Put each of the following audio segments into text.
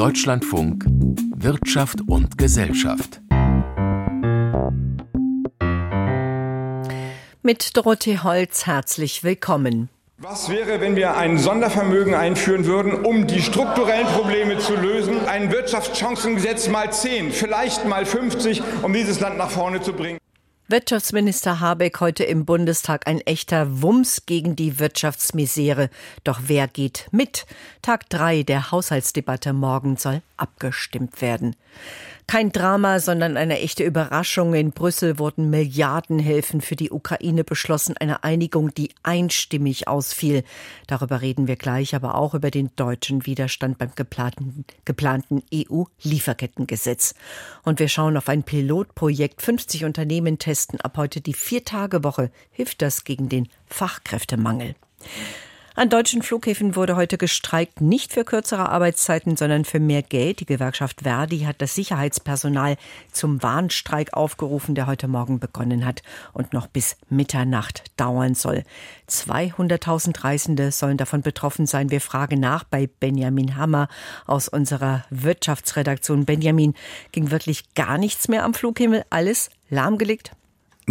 Deutschlandfunk Wirtschaft und Gesellschaft. Mit Dorothee Holz herzlich willkommen. Was wäre, wenn wir ein Sondervermögen einführen würden, um die strukturellen Probleme zu lösen? Ein Wirtschaftschancengesetz mal 10, vielleicht mal 50, um dieses Land nach vorne zu bringen. Wirtschaftsminister Habeck heute im Bundestag ein echter Wumms gegen die Wirtschaftsmisere. Doch wer geht mit? Tag drei der Haushaltsdebatte morgen soll abgestimmt werden. Kein Drama, sondern eine echte Überraschung. In Brüssel wurden Milliardenhilfen für die Ukraine beschlossen. Eine Einigung, die einstimmig ausfiel. Darüber reden wir gleich, aber auch über den deutschen Widerstand beim geplanten, geplanten EU-Lieferkettengesetz. Und wir schauen auf ein Pilotprojekt. 50 Unternehmen testen ab heute die Vier-Tage-Woche. Hilft das gegen den Fachkräftemangel? An deutschen Flughäfen wurde heute gestreikt, nicht für kürzere Arbeitszeiten, sondern für mehr Geld. Die Gewerkschaft Verdi hat das Sicherheitspersonal zum Warnstreik aufgerufen, der heute Morgen begonnen hat und noch bis Mitternacht dauern soll. 200.000 Reisende sollen davon betroffen sein. Wir fragen nach bei Benjamin Hammer aus unserer Wirtschaftsredaktion. Benjamin, ging wirklich gar nichts mehr am Flughimmel? Alles lahmgelegt?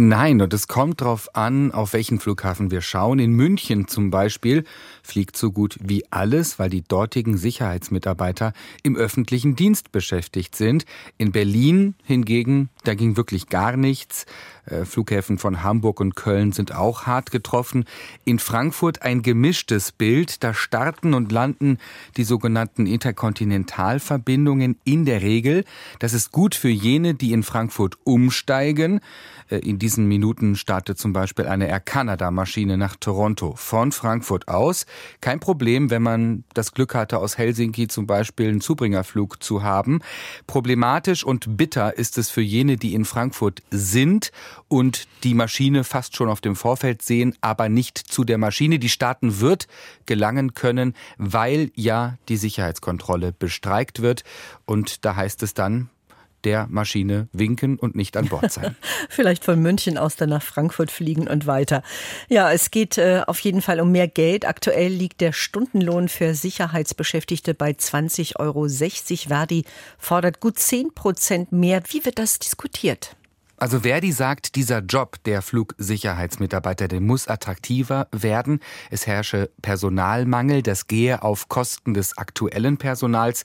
Nein, und es kommt darauf an, auf welchen Flughafen wir schauen. In München zum Beispiel fliegt so gut wie alles, weil die dortigen Sicherheitsmitarbeiter im öffentlichen Dienst beschäftigt sind. In Berlin hingegen, da ging wirklich gar nichts. Äh, Flughäfen von Hamburg und Köln sind auch hart getroffen. In Frankfurt ein gemischtes Bild. Da starten und landen die sogenannten Interkontinentalverbindungen in der Regel. Das ist gut für jene, die in Frankfurt umsteigen. Äh, in diesen Minuten startet zum Beispiel eine Air Canada Maschine nach Toronto von Frankfurt aus. Kein Problem, wenn man das Glück hatte, aus Helsinki zum Beispiel einen Zubringerflug zu haben. Problematisch und bitter ist es für jene, die in Frankfurt sind und die Maschine fast schon auf dem Vorfeld sehen, aber nicht zu der Maschine, die starten wird, gelangen können, weil ja die Sicherheitskontrolle bestreikt wird. Und da heißt es dann, der Maschine winken und nicht an Bord sein. Vielleicht von München aus dann nach Frankfurt fliegen und weiter. Ja, es geht äh, auf jeden Fall um mehr Geld. Aktuell liegt der Stundenlohn für Sicherheitsbeschäftigte bei 20,60 Euro. Verdi fordert gut 10 Prozent mehr. Wie wird das diskutiert? Also Verdi sagt, dieser Job der Flugsicherheitsmitarbeiter, der muss attraktiver werden. Es herrsche Personalmangel, das gehe auf Kosten des aktuellen Personals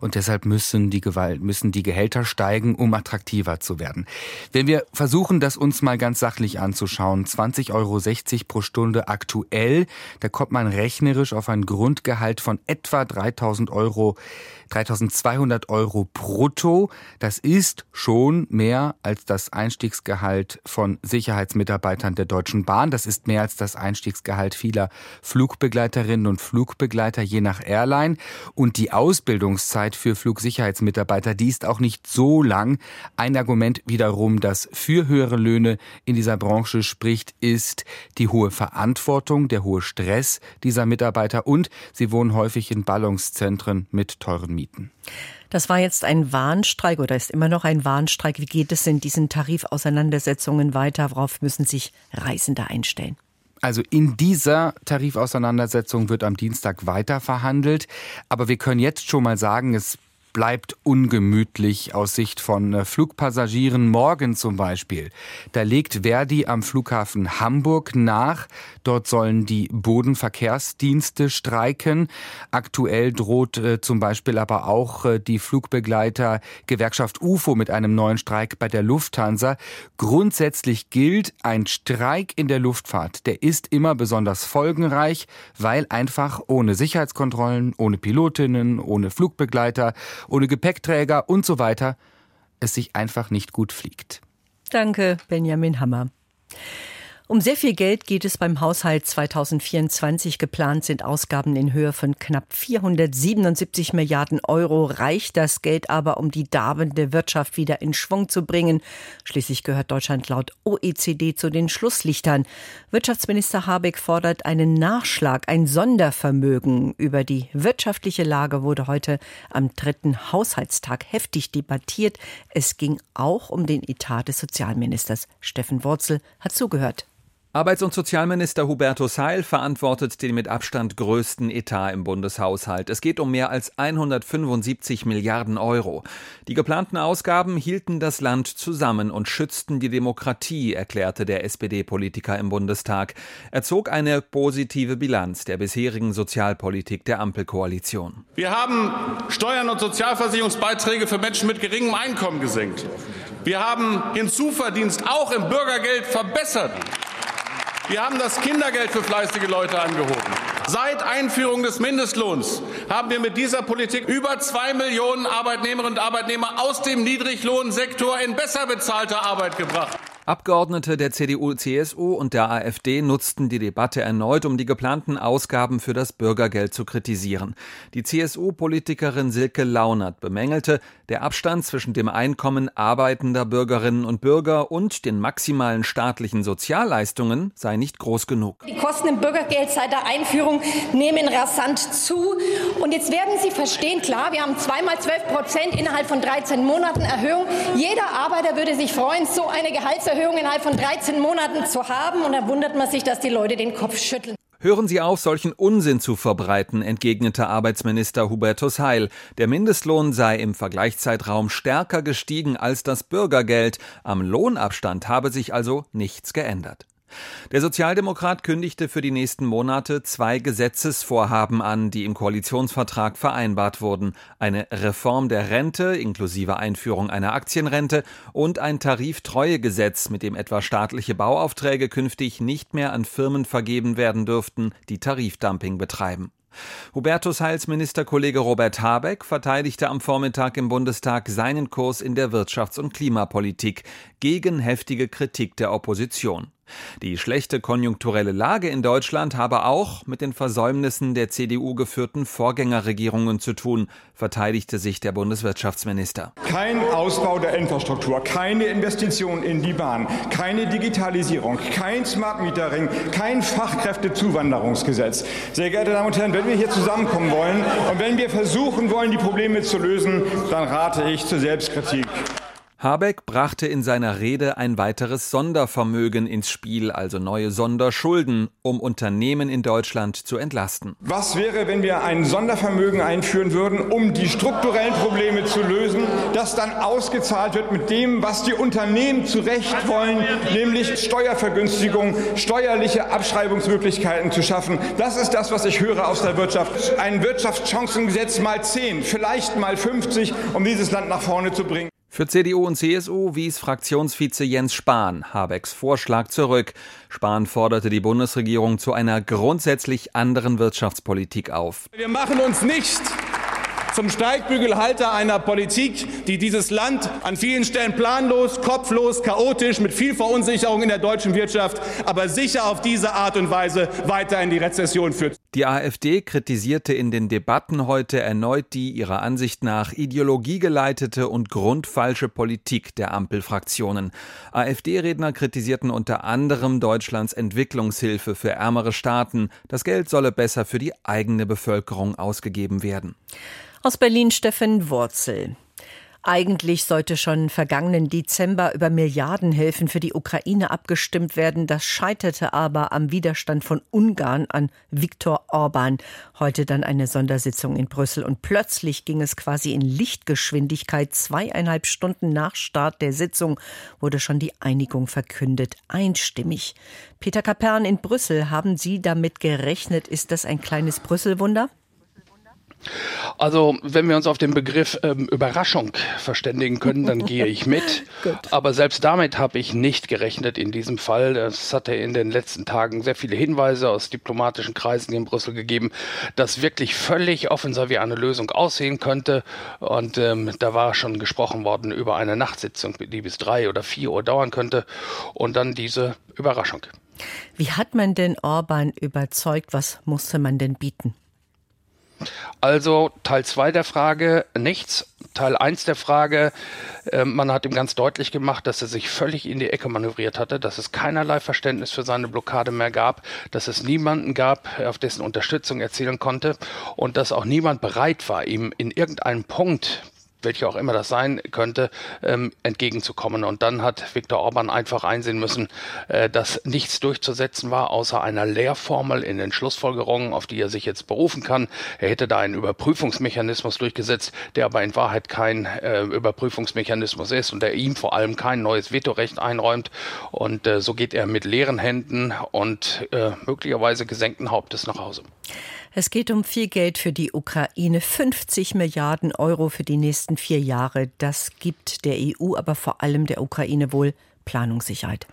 und deshalb müssen die, Gewalt, müssen die Gehälter steigen, um attraktiver zu werden. Wenn wir versuchen, das uns mal ganz sachlich anzuschauen, 20,60 Euro pro Stunde aktuell, da kommt man rechnerisch auf ein Grundgehalt von etwa 3000 Euro 3200 Euro brutto. Das ist schon mehr als das Einstiegsgehalt von Sicherheitsmitarbeitern der Deutschen Bahn. Das ist mehr als das Einstiegsgehalt vieler Flugbegleiterinnen und Flugbegleiter je nach Airline. Und die Ausbildungszeit für Flugsicherheitsmitarbeiter, die ist auch nicht so lang. Ein Argument wiederum, das für höhere Löhne in dieser Branche spricht, ist die hohe Verantwortung, der hohe Stress dieser Mitarbeiter und sie wohnen häufig in Ballungszentren mit teuren Mieten. Das war jetzt ein Warnstreik oder ist immer noch ein Warnstreik. Wie geht es in diesen Tarifauseinandersetzungen weiter? Worauf müssen sich Reisende einstellen? Also in dieser Tarifauseinandersetzung wird am Dienstag weiter verhandelt. Aber wir können jetzt schon mal sagen, es bleibt ungemütlich aus Sicht von äh, Flugpassagieren. Morgen zum Beispiel. Da legt Verdi am Flughafen Hamburg nach. Dort sollen die Bodenverkehrsdienste streiken. Aktuell droht äh, zum Beispiel aber auch äh, die Flugbegleiter Gewerkschaft UFO mit einem neuen Streik bei der Lufthansa. Grundsätzlich gilt, ein Streik in der Luftfahrt, der ist immer besonders folgenreich, weil einfach ohne Sicherheitskontrollen, ohne Pilotinnen, ohne Flugbegleiter ohne Gepäckträger und so weiter es sich einfach nicht gut fliegt. Danke, Benjamin Hammer. Um sehr viel Geld geht es beim Haushalt 2024. Geplant sind Ausgaben in Höhe von knapp 477 Milliarden Euro. Reicht das Geld aber, um die darbende Wirtschaft wieder in Schwung zu bringen? Schließlich gehört Deutschland laut OECD zu den Schlusslichtern. Wirtschaftsminister Habeck fordert einen Nachschlag, ein Sondervermögen. Über die wirtschaftliche Lage wurde heute am dritten Haushaltstag heftig debattiert. Es ging auch um den Etat des Sozialministers. Steffen Wurzel hat zugehört. Arbeits- und Sozialminister Hubertus Heil verantwortet den mit Abstand größten Etat im Bundeshaushalt. Es geht um mehr als 175 Milliarden Euro. Die geplanten Ausgaben hielten das Land zusammen und schützten die Demokratie, erklärte der SPD-Politiker im Bundestag. Er zog eine positive Bilanz der bisherigen Sozialpolitik der Ampelkoalition. Wir haben Steuern und Sozialversicherungsbeiträge für Menschen mit geringem Einkommen gesenkt. Wir haben Hinzuverdienst auch im Bürgergeld verbessert. Wir haben das Kindergeld für fleißige Leute angehoben. Seit Einführung des Mindestlohns haben wir mit dieser Politik über zwei Millionen Arbeitnehmerinnen und Arbeitnehmer aus dem Niedriglohnsektor in besser bezahlte Arbeit gebracht. Abgeordnete der CDU, CSU und der AfD nutzten die Debatte erneut, um die geplanten Ausgaben für das Bürgergeld zu kritisieren. Die CSU-Politikerin Silke Launert bemängelte, der Abstand zwischen dem Einkommen arbeitender Bürgerinnen und Bürger und den maximalen staatlichen Sozialleistungen sei nicht groß genug. Die Kosten im Bürgergeld seit der Einführung nehmen rasant zu. Und jetzt werden Sie verstehen, klar, wir haben zweimal 12 Prozent innerhalb von 13 Monaten Erhöhung. Jeder Arbeiter würde sich freuen, so eine Gehaltserhöhung innerhalb von 13 Monaten zu haben. Und da wundert man sich, dass die Leute den Kopf schütteln. Hören Sie auf, solchen Unsinn zu verbreiten, entgegnete Arbeitsminister Hubertus Heil. Der Mindestlohn sei im Vergleichszeitraum stärker gestiegen als das Bürgergeld. Am Lohnabstand habe sich also nichts geändert. Der Sozialdemokrat kündigte für die nächsten Monate zwei Gesetzesvorhaben an, die im Koalitionsvertrag vereinbart wurden. Eine Reform der Rente inklusive Einführung einer Aktienrente und ein Tariftreuegesetz, mit dem etwa staatliche Bauaufträge künftig nicht mehr an Firmen vergeben werden dürften, die Tarifdumping betreiben. Hubertus Heils Ministerkollege Robert Habeck verteidigte am Vormittag im Bundestag seinen Kurs in der Wirtschafts- und Klimapolitik gegen heftige Kritik der Opposition. Die schlechte konjunkturelle Lage in Deutschland habe auch mit den Versäumnissen der CDU geführten Vorgängerregierungen zu tun, verteidigte sich der Bundeswirtschaftsminister. Kein Ausbau der Infrastruktur, keine Investitionen in die Bahn, keine Digitalisierung, kein Smart Metering, kein Fachkräftezuwanderungsgesetz. Sehr geehrte Damen und Herren, wenn wir hier zusammenkommen wollen und wenn wir versuchen wollen, die Probleme zu lösen, dann rate ich zur Selbstkritik. Habeck brachte in seiner Rede ein weiteres Sondervermögen ins Spiel, also neue Sonderschulden, um Unternehmen in Deutschland zu entlasten. Was wäre, wenn wir ein Sondervermögen einführen würden, um die strukturellen Probleme zu lösen, das dann ausgezahlt wird mit dem, was die Unternehmen zu Recht wollen, nämlich Steuervergünstigung, steuerliche Abschreibungsmöglichkeiten zu schaffen. Das ist das, was ich höre aus der Wirtschaft. Ein Wirtschaftschancengesetz mal 10, vielleicht mal 50, um dieses Land nach vorne zu bringen. Für CDU und CSU wies Fraktionsvize Jens Spahn Habecks Vorschlag zurück. Spahn forderte die Bundesregierung zu einer grundsätzlich anderen Wirtschaftspolitik auf. Wir machen uns nicht zum Steigbügelhalter einer Politik, die dieses Land an vielen Stellen planlos, kopflos, chaotisch, mit viel Verunsicherung in der deutschen Wirtschaft, aber sicher auf diese Art und Weise weiter in die Rezession führt. Die AfD kritisierte in den Debatten heute erneut die ihrer Ansicht nach ideologiegeleitete und grundfalsche Politik der Ampelfraktionen. AfD-Redner kritisierten unter anderem Deutschlands Entwicklungshilfe für ärmere Staaten. Das Geld solle besser für die eigene Bevölkerung ausgegeben werden. Aus Berlin Steffen Wurzel. Eigentlich sollte schon vergangenen Dezember über Milliardenhilfen für die Ukraine abgestimmt werden. Das scheiterte aber am Widerstand von Ungarn an Viktor Orban. Heute dann eine Sondersitzung in Brüssel. Und plötzlich ging es quasi in Lichtgeschwindigkeit. Zweieinhalb Stunden nach Start der Sitzung wurde schon die Einigung verkündet. Einstimmig. Peter Kapern in Brüssel, haben Sie damit gerechnet? Ist das ein kleines Brüsselwunder? Also, wenn wir uns auf den Begriff ähm, Überraschung verständigen können, dann gehe ich mit. Aber selbst damit habe ich nicht gerechnet in diesem Fall. Es hatte in den letzten Tagen sehr viele Hinweise aus diplomatischen Kreisen in Brüssel gegeben, dass wirklich völlig offen sei, wie eine Lösung aussehen könnte. Und ähm, da war schon gesprochen worden über eine Nachtsitzung, die bis drei oder vier Uhr dauern könnte. Und dann diese Überraschung. Wie hat man denn Orban überzeugt? Was musste man denn bieten? Also Teil 2 der Frage nichts. Teil 1 der Frage, äh, man hat ihm ganz deutlich gemacht, dass er sich völlig in die Ecke manövriert hatte, dass es keinerlei Verständnis für seine Blockade mehr gab, dass es niemanden gab, auf dessen Unterstützung er zielen konnte und dass auch niemand bereit war, ihm in irgendeinem Punkt welche auch immer das sein könnte, ähm, entgegenzukommen. Und dann hat Viktor Orban einfach einsehen müssen, äh, dass nichts durchzusetzen war, außer einer Lehrformel in den Schlussfolgerungen, auf die er sich jetzt berufen kann. Er hätte da einen Überprüfungsmechanismus durchgesetzt, der aber in Wahrheit kein äh, Überprüfungsmechanismus ist und der ihm vor allem kein neues Vetorecht einräumt. Und äh, so geht er mit leeren Händen und äh, möglicherweise gesenkten Hauptes nach Hause. Es geht um viel Geld für die Ukraine, 50 Milliarden Euro für die nächsten vier Jahre. Das gibt der EU, aber vor allem der Ukraine wohl Planungssicherheit.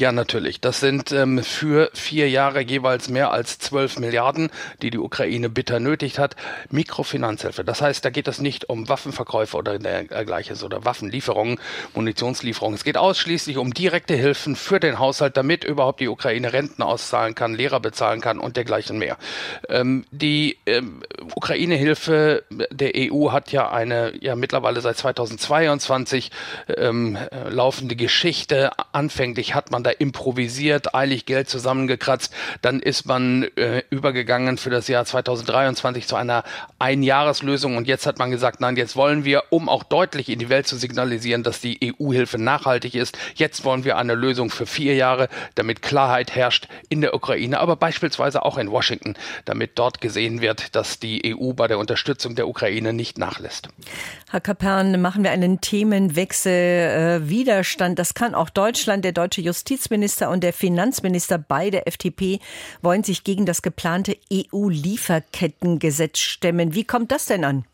Ja, natürlich. Das sind ähm, für vier Jahre jeweils mehr als 12 Milliarden, die die Ukraine bitter nötig hat. Mikrofinanzhilfe. Das heißt, da geht es nicht um Waffenverkäufe oder dergleichen oder Waffenlieferungen, Munitionslieferungen. Es geht ausschließlich um direkte Hilfen für den Haushalt, damit überhaupt die Ukraine Renten auszahlen kann, Lehrer bezahlen kann und dergleichen mehr. Ähm, die ähm, Ukraine-Hilfe der EU hat ja eine ja mittlerweile seit 2022 ähm, äh, laufende Geschichte. Anfänglich hat man da improvisiert, eilig Geld zusammengekratzt. Dann ist man äh, übergegangen für das Jahr 2023 zu einer Einjahreslösung. Und jetzt hat man gesagt, nein, jetzt wollen wir, um auch deutlich in die Welt zu signalisieren, dass die EU-Hilfe nachhaltig ist, jetzt wollen wir eine Lösung für vier Jahre, damit Klarheit herrscht in der Ukraine, aber beispielsweise auch in Washington, damit dort gesehen wird, dass die EU bei der Unterstützung der Ukraine nicht nachlässt. Herr Kapern, machen wir einen Themenwechsel. Äh, Widerstand, das kann auch Deutschland, der deutsche Justiz Justizminister und der Finanzminister bei der FDP wollen sich gegen das geplante EU-Lieferkettengesetz stemmen. Wie kommt das denn an?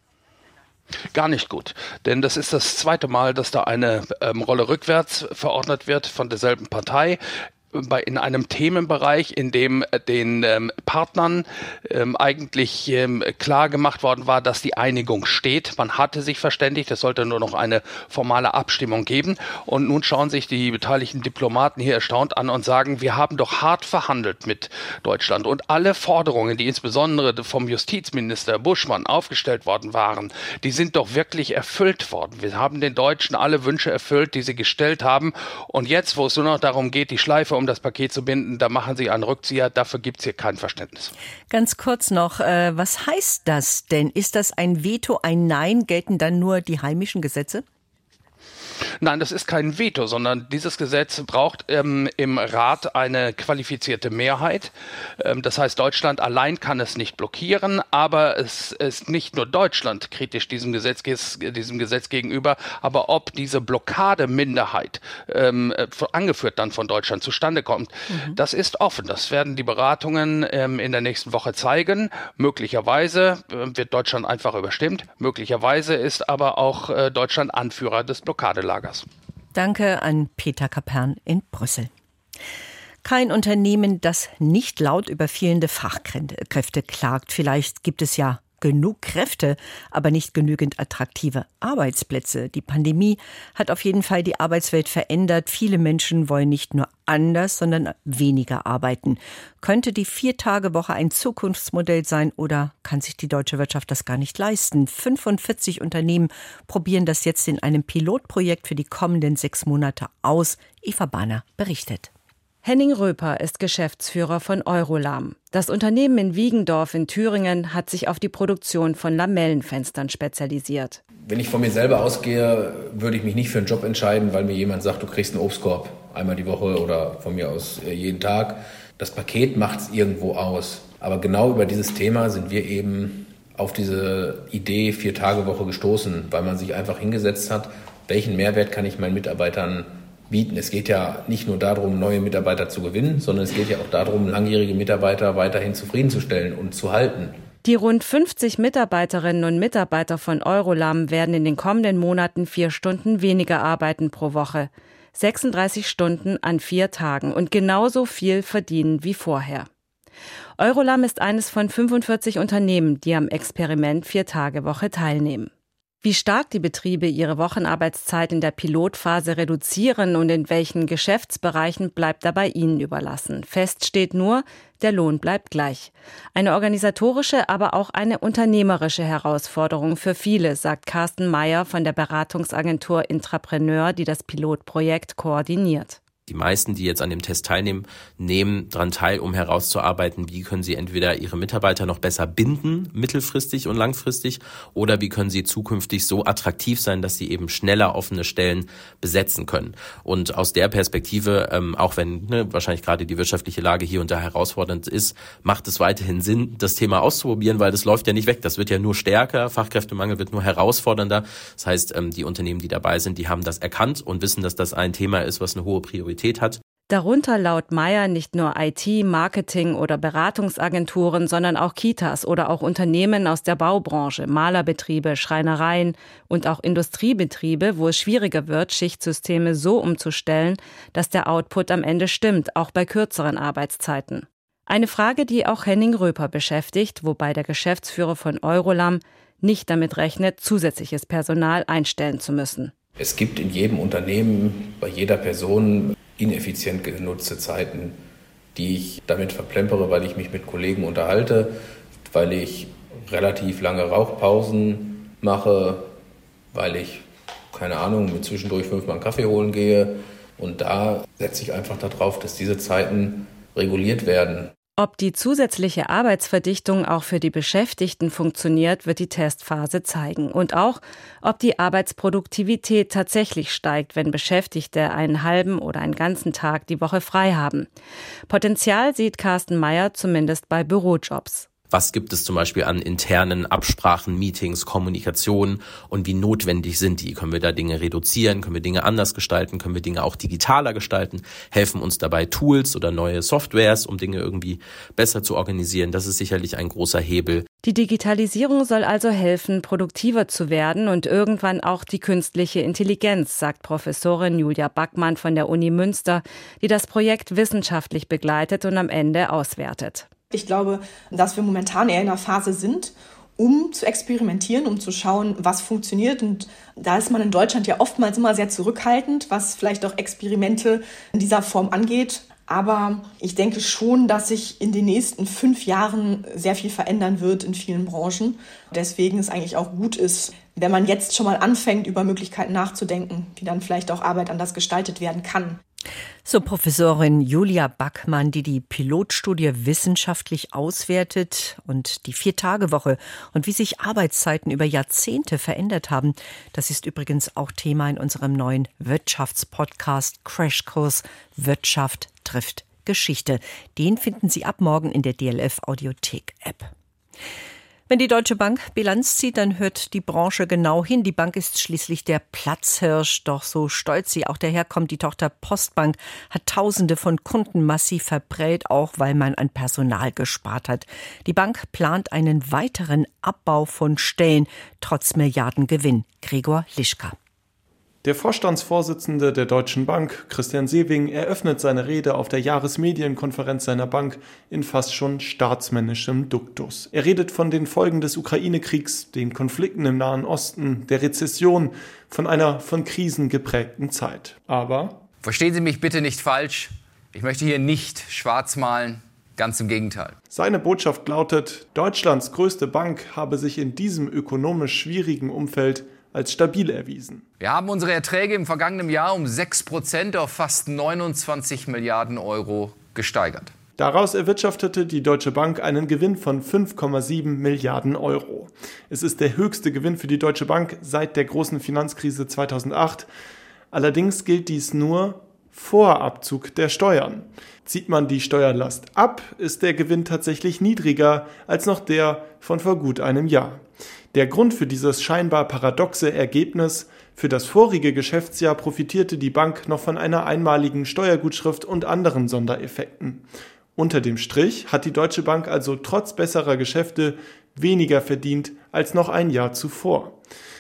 Gar nicht gut, denn das ist das zweite Mal, dass da eine ähm, Rolle rückwärts verordnet wird von derselben Partei bei, in einem Themenbereich, in dem äh, den ähm, Partnern ähm, eigentlich ähm, klar gemacht worden war, dass die Einigung steht. Man hatte sich verständigt, es sollte nur noch eine formale Abstimmung geben. Und nun schauen sich die beteiligten Diplomaten hier erstaunt an und sagen, wir haben doch hart verhandelt mit Deutschland. Und alle Forderungen, die insbesondere vom Justizminister Buschmann aufgestellt worden waren, die sind doch wirklich erfüllt worden. Wir haben den Deutschen alle Wünsche erfüllt, die sie gestellt haben. Und jetzt, wo es nur noch darum geht, die Schleife um das Paket zu binden, da machen Sie einen Rückzieher. Dafür gibt es hier kein Verständnis. Ganz kurz noch, äh, was heißt das denn? Ist das ein Veto, ein Nein? Gelten dann nur die heimischen Gesetze? Nein, das ist kein Veto, sondern dieses Gesetz braucht ähm, im Rat eine qualifizierte Mehrheit. Ähm, das heißt, Deutschland allein kann es nicht blockieren, aber es ist nicht nur Deutschland kritisch diesem Gesetz, diesem Gesetz gegenüber, aber ob diese Blockademinderheit, ähm, angeführt dann von Deutschland, zustande kommt, mhm. das ist offen. Das werden die Beratungen ähm, in der nächsten Woche zeigen. Möglicherweise äh, wird Deutschland einfach überstimmt. Möglicherweise ist aber auch äh, Deutschland Anführer des Blockadelagers. Lagers. Danke an Peter Kapern in Brüssel. Kein Unternehmen, das nicht laut über fehlende Fachkräfte klagt. Vielleicht gibt es ja genug Kräfte, aber nicht genügend attraktive Arbeitsplätze. Die Pandemie hat auf jeden Fall die Arbeitswelt verändert. Viele Menschen wollen nicht nur anders, sondern weniger arbeiten. Könnte die Viertagewoche ein Zukunftsmodell sein oder kann sich die deutsche Wirtschaft das gar nicht leisten? 45 Unternehmen probieren das jetzt in einem Pilotprojekt für die kommenden sechs Monate aus. Eva Banner berichtet. Henning Röper ist Geschäftsführer von Eurolam. Das Unternehmen in Wiegendorf in Thüringen hat sich auf die Produktion von Lamellenfenstern spezialisiert. Wenn ich von mir selber ausgehe, würde ich mich nicht für einen Job entscheiden, weil mir jemand sagt, du kriegst einen Obstkorb einmal die Woche oder von mir aus äh, jeden Tag. Das Paket macht es irgendwo aus. Aber genau über dieses Thema sind wir eben auf diese Idee Vier-Tage-Woche gestoßen, weil man sich einfach hingesetzt hat, welchen Mehrwert kann ich meinen Mitarbeitern bieten. Es geht ja nicht nur darum, neue Mitarbeiter zu gewinnen, sondern es geht ja auch darum, langjährige Mitarbeiter weiterhin zufriedenzustellen und zu halten. Die rund 50 Mitarbeiterinnen und Mitarbeiter von Eurolam werden in den kommenden Monaten vier Stunden weniger arbeiten pro Woche. 36 Stunden an vier Tagen und genauso viel verdienen wie vorher. Eurolam ist eines von 45 Unternehmen, die am Experiment Vier-Tage-Woche teilnehmen. Wie stark die Betriebe ihre Wochenarbeitszeit in der Pilotphase reduzieren und in welchen Geschäftsbereichen bleibt dabei ihnen überlassen. Fest steht nur, der Lohn bleibt gleich. Eine organisatorische, aber auch eine unternehmerische Herausforderung für viele, sagt Carsten Meyer von der Beratungsagentur Intrapreneur, die das Pilotprojekt koordiniert. Die meisten, die jetzt an dem Test teilnehmen, nehmen daran teil, um herauszuarbeiten, wie können sie entweder ihre Mitarbeiter noch besser binden, mittelfristig und langfristig, oder wie können sie zukünftig so attraktiv sein, dass sie eben schneller offene Stellen besetzen können. Und aus der Perspektive, ähm, auch wenn ne, wahrscheinlich gerade die wirtschaftliche Lage hier und da herausfordernd ist, macht es weiterhin Sinn, das Thema auszuprobieren, weil das läuft ja nicht weg. Das wird ja nur stärker, Fachkräftemangel wird nur herausfordernder. Das heißt, ähm, die Unternehmen, die dabei sind, die haben das erkannt und wissen, dass das ein Thema ist, was eine hohe Priorität Qualität hat. Darunter laut Meyer nicht nur IT, Marketing oder Beratungsagenturen, sondern auch Kitas oder auch Unternehmen aus der Baubranche, Malerbetriebe, Schreinereien und auch Industriebetriebe, wo es schwieriger wird, Schichtsysteme so umzustellen, dass der Output am Ende stimmt, auch bei kürzeren Arbeitszeiten. Eine Frage, die auch Henning Röper beschäftigt, wobei der Geschäftsführer von Eurolam nicht damit rechnet, zusätzliches Personal einstellen zu müssen. Es gibt in jedem Unternehmen, bei jeder Person ineffizient genutzte Zeiten, die ich damit verplempere, weil ich mich mit Kollegen unterhalte, weil ich relativ lange Rauchpausen mache, weil ich, keine Ahnung, mit zwischendurch fünfmal einen Kaffee holen gehe. Und da setze ich einfach darauf, dass diese Zeiten reguliert werden. Ob die zusätzliche Arbeitsverdichtung auch für die Beschäftigten funktioniert, wird die Testphase zeigen. Und auch, ob die Arbeitsproduktivität tatsächlich steigt, wenn Beschäftigte einen halben oder einen ganzen Tag die Woche frei haben. Potenzial sieht Carsten Meyer zumindest bei Bürojobs. Was gibt es zum Beispiel an internen Absprachen, Meetings, Kommunikation und wie notwendig sind die? Können wir da Dinge reduzieren? Können wir Dinge anders gestalten? Können wir Dinge auch digitaler gestalten? Helfen uns dabei Tools oder neue Softwares, um Dinge irgendwie besser zu organisieren? Das ist sicherlich ein großer Hebel. Die Digitalisierung soll also helfen, produktiver zu werden und irgendwann auch die künstliche Intelligenz, sagt Professorin Julia Backmann von der Uni Münster, die das Projekt wissenschaftlich begleitet und am Ende auswertet. Ich glaube, dass wir momentan eher in einer Phase sind, um zu experimentieren, um zu schauen, was funktioniert. Und da ist man in Deutschland ja oftmals immer sehr zurückhaltend, was vielleicht auch Experimente in dieser Form angeht. Aber ich denke schon, dass sich in den nächsten fünf Jahren sehr viel verändern wird in vielen Branchen. Deswegen es eigentlich auch gut ist, wenn man jetzt schon mal anfängt, über Möglichkeiten nachzudenken, wie dann vielleicht auch Arbeit anders gestaltet werden kann. So Professorin Julia Backmann, die die Pilotstudie wissenschaftlich auswertet und die Vier-Tage-Woche und wie sich Arbeitszeiten über Jahrzehnte verändert haben. Das ist übrigens auch Thema in unserem neuen Wirtschaftspodcast Crashkurs Wirtschaft trifft Geschichte. Den finden Sie ab morgen in der DLF Audiothek App. Wenn die Deutsche Bank Bilanz zieht, dann hört die Branche genau hin. Die Bank ist schließlich der Platzhirsch. Doch so stolz sie auch daherkommt, die Tochter Postbank hat Tausende von Kunden massiv verprellt, auch weil man an Personal gespart hat. Die Bank plant einen weiteren Abbau von Stellen, trotz Milliardengewinn. Gregor Lischka. Der Vorstandsvorsitzende der Deutschen Bank, Christian Sewing, eröffnet seine Rede auf der Jahresmedienkonferenz seiner Bank in fast schon staatsmännischem Duktus. Er redet von den Folgen des Ukraine-Kriegs, den Konflikten im Nahen Osten, der Rezession, von einer von Krisen geprägten Zeit. Aber Verstehen Sie mich bitte nicht falsch. Ich möchte hier nicht schwarz malen. Ganz im Gegenteil. Seine Botschaft lautet, Deutschlands größte Bank habe sich in diesem ökonomisch schwierigen Umfeld als stabil erwiesen. Wir haben unsere Erträge im vergangenen Jahr um 6 Prozent auf fast 29 Milliarden Euro gesteigert. Daraus erwirtschaftete die Deutsche Bank einen Gewinn von 5,7 Milliarden Euro. Es ist der höchste Gewinn für die Deutsche Bank seit der großen Finanzkrise 2008. Allerdings gilt dies nur vor Abzug der Steuern. Zieht man die Steuerlast ab, ist der Gewinn tatsächlich niedriger als noch der von vor gut einem Jahr. Der Grund für dieses scheinbar paradoxe Ergebnis für das vorige Geschäftsjahr profitierte die Bank noch von einer einmaligen Steuergutschrift und anderen Sondereffekten. Unter dem Strich hat die Deutsche Bank also trotz besserer Geschäfte weniger verdient als noch ein Jahr zuvor.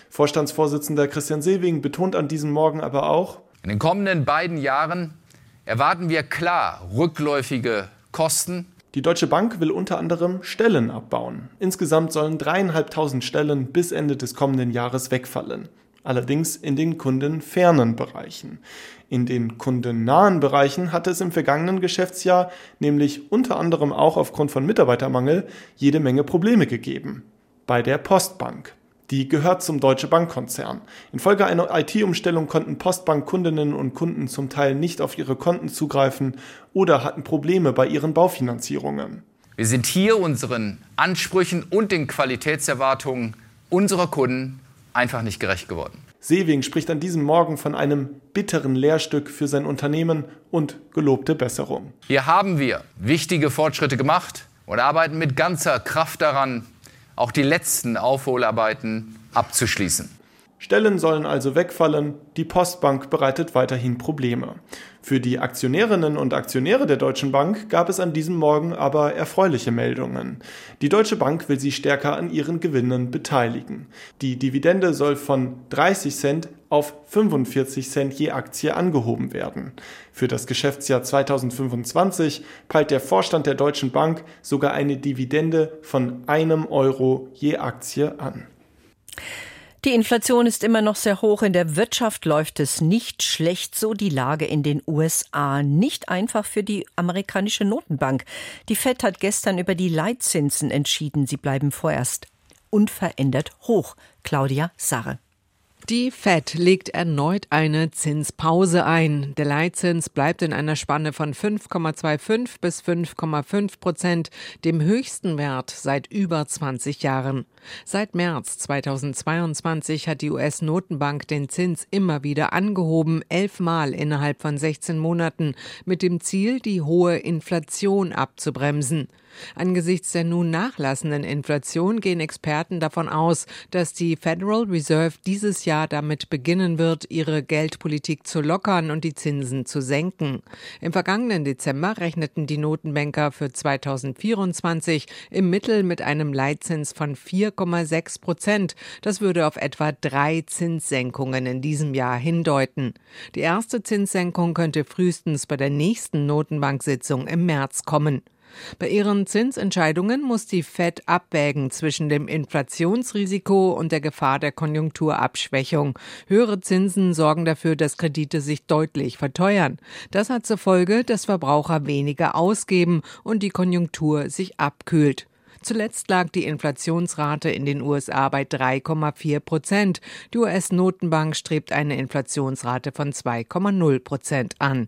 Vorstandsvorsitzender Christian Sewing betont an diesem Morgen aber auch, in den kommenden beiden Jahren erwarten wir klar rückläufige Kosten die Deutsche Bank will unter anderem Stellen abbauen. Insgesamt sollen dreieinhalbtausend Stellen bis Ende des kommenden Jahres wegfallen. Allerdings in den kundenfernen Bereichen. In den kundennahen Bereichen hatte es im vergangenen Geschäftsjahr nämlich unter anderem auch aufgrund von Mitarbeitermangel jede Menge Probleme gegeben. Bei der Postbank. Die gehört zum Deutsche Bankkonzern. Infolge einer IT-Umstellung konnten Postbankkundinnen und Kunden zum Teil nicht auf ihre Konten zugreifen oder hatten Probleme bei ihren Baufinanzierungen. Wir sind hier unseren Ansprüchen und den Qualitätserwartungen unserer Kunden einfach nicht gerecht geworden. Seewing spricht an diesem Morgen von einem bitteren Lehrstück für sein Unternehmen und gelobte Besserung. Hier haben wir wichtige Fortschritte gemacht und arbeiten mit ganzer Kraft daran, auch die letzten Aufholarbeiten abzuschließen. Stellen sollen also wegfallen, die Postbank bereitet weiterhin Probleme. Für die Aktionärinnen und Aktionäre der Deutschen Bank gab es an diesem Morgen aber erfreuliche Meldungen. Die Deutsche Bank will sie stärker an ihren Gewinnen beteiligen. Die Dividende soll von 30 Cent auf 45 Cent je Aktie angehoben werden. Für das Geschäftsjahr 2025 peilt der Vorstand der Deutschen Bank sogar eine Dividende von einem Euro je Aktie an. Die Inflation ist immer noch sehr hoch. In der Wirtschaft läuft es nicht schlecht. So die Lage in den USA. Nicht einfach für die amerikanische Notenbank. Die Fed hat gestern über die Leitzinsen entschieden. Sie bleiben vorerst unverändert hoch. Claudia Sarre. Die Fed legt erneut eine Zinspause ein. Der Leitzins bleibt in einer Spanne von 5,25 bis 5,5 Prozent, dem höchsten Wert seit über 20 Jahren. Seit März 2022 hat die US-Notenbank den Zins immer wieder angehoben, elfmal innerhalb von 16 Monaten, mit dem Ziel, die hohe Inflation abzubremsen. Angesichts der nun nachlassenden Inflation gehen Experten davon aus, dass die Federal Reserve dieses Jahr damit beginnen wird, ihre Geldpolitik zu lockern und die Zinsen zu senken. Im vergangenen Dezember rechneten die Notenbanker für 2024 im Mittel mit einem Leitzins von 4,6 Prozent. Das würde auf etwa drei Zinssenkungen in diesem Jahr hindeuten. Die erste Zinssenkung könnte frühestens bei der nächsten Notenbanksitzung im März kommen. Bei ihren Zinsentscheidungen muss die Fed abwägen zwischen dem Inflationsrisiko und der Gefahr der Konjunkturabschwächung. Höhere Zinsen sorgen dafür, dass Kredite sich deutlich verteuern. Das hat zur Folge, dass Verbraucher weniger ausgeben und die Konjunktur sich abkühlt. Zuletzt lag die Inflationsrate in den USA bei 3,4 Prozent. Die US-Notenbank strebt eine Inflationsrate von 2,0 Prozent an.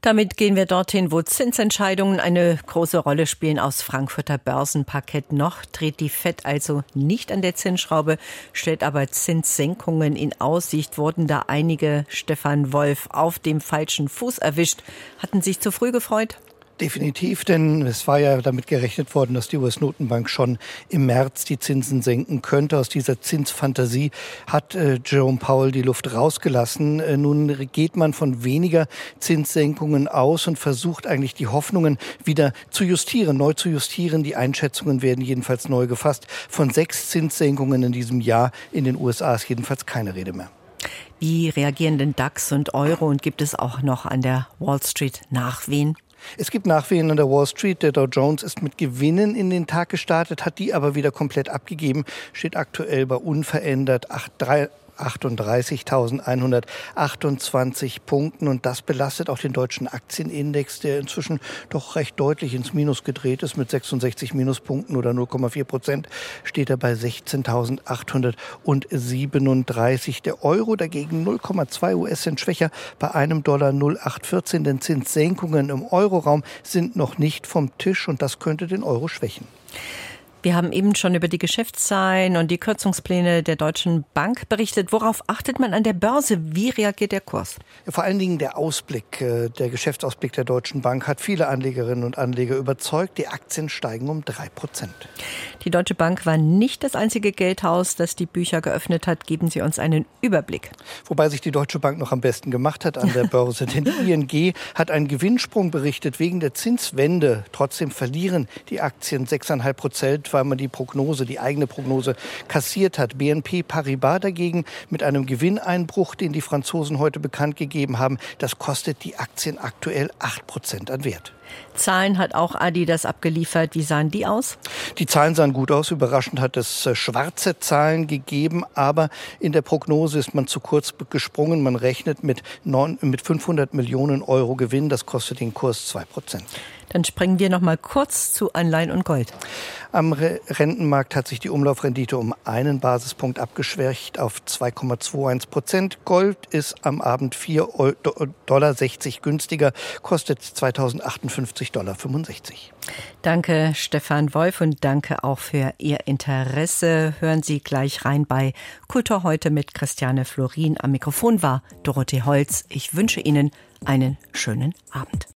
Damit gehen wir dorthin, wo Zinsentscheidungen eine große Rolle spielen. Aus Frankfurter Börsenparkett noch dreht die FED also nicht an der Zinsschraube, stellt aber Zinssenkungen in Aussicht. Wurden da einige, Stefan Wolf, auf dem falschen Fuß erwischt, hatten sich zu früh gefreut? Definitiv, denn es war ja damit gerechnet worden, dass die US-Notenbank schon im März die Zinsen senken könnte. Aus dieser Zinsfantasie hat äh, Jerome Powell die Luft rausgelassen. Äh, nun geht man von weniger Zinssenkungen aus und versucht eigentlich die Hoffnungen wieder zu justieren, neu zu justieren. Die Einschätzungen werden jedenfalls neu gefasst. Von sechs Zinssenkungen in diesem Jahr in den USA ist jedenfalls keine Rede mehr. Wie reagieren denn DAX und Euro und gibt es auch noch an der Wall Street Nachwehen? Es gibt Nachwehen an der Wall Street. Der Dow Jones ist mit Gewinnen in den Tag gestartet, hat die aber wieder komplett abgegeben, steht aktuell bei unverändert 8,3 38.128 Punkten. Und das belastet auch den deutschen Aktienindex, der inzwischen doch recht deutlich ins Minus gedreht ist. Mit 66 Minuspunkten oder 0,4 Prozent steht er bei 16.837. Der Euro dagegen 0,2 US-Cent schwächer bei einem Dollar 0,814. Denn Zinssenkungen im Euroraum sind noch nicht vom Tisch und das könnte den Euro schwächen. Wir haben eben schon über die Geschäftszahlen und die Kürzungspläne der Deutschen Bank berichtet. Worauf achtet man an der Börse? Wie reagiert der Kurs? vor allen Dingen der Ausblick, äh, der Geschäftsausblick der Deutschen Bank hat viele Anlegerinnen und Anleger überzeugt. Die Aktien steigen um drei Prozent. Die Deutsche Bank war nicht das einzige Geldhaus, das die Bücher geöffnet hat. Geben Sie uns einen Überblick. Wobei sich die Deutsche Bank noch am besten gemacht hat an der Börse. Denn die ING hat einen Gewinnsprung berichtet wegen der Zinswende. Trotzdem verlieren die Aktien 6,5 Prozent weil man die Prognose, die eigene Prognose kassiert hat. BNP Paribas dagegen mit einem Gewinneinbruch, den die Franzosen heute bekannt gegeben haben, das kostet die Aktien aktuell 8 Prozent an Wert. Zahlen hat auch Adidas abgeliefert. Wie sahen die aus? Die Zahlen sahen gut aus. Überraschend hat es äh, schwarze Zahlen gegeben, aber in der Prognose ist man zu kurz gesprungen. Man rechnet mit, 9, mit 500 Millionen Euro Gewinn. Das kostet den Kurs 2 Prozent. Dann springen wir noch mal kurz zu Anleihen und Gold. Am Rentenmarkt hat sich die Umlaufrendite um einen Basispunkt abgeschwächt auf 2,21 Prozent. Gold ist am Abend 4,60 Dollar günstiger, kostet 2058,65 Dollar. Danke, Stefan Wolf, und danke auch für Ihr Interesse. Hören Sie gleich rein bei Kultur heute mit Christiane Florin. Am Mikrofon war Dorothee Holz. Ich wünsche Ihnen einen schönen Abend.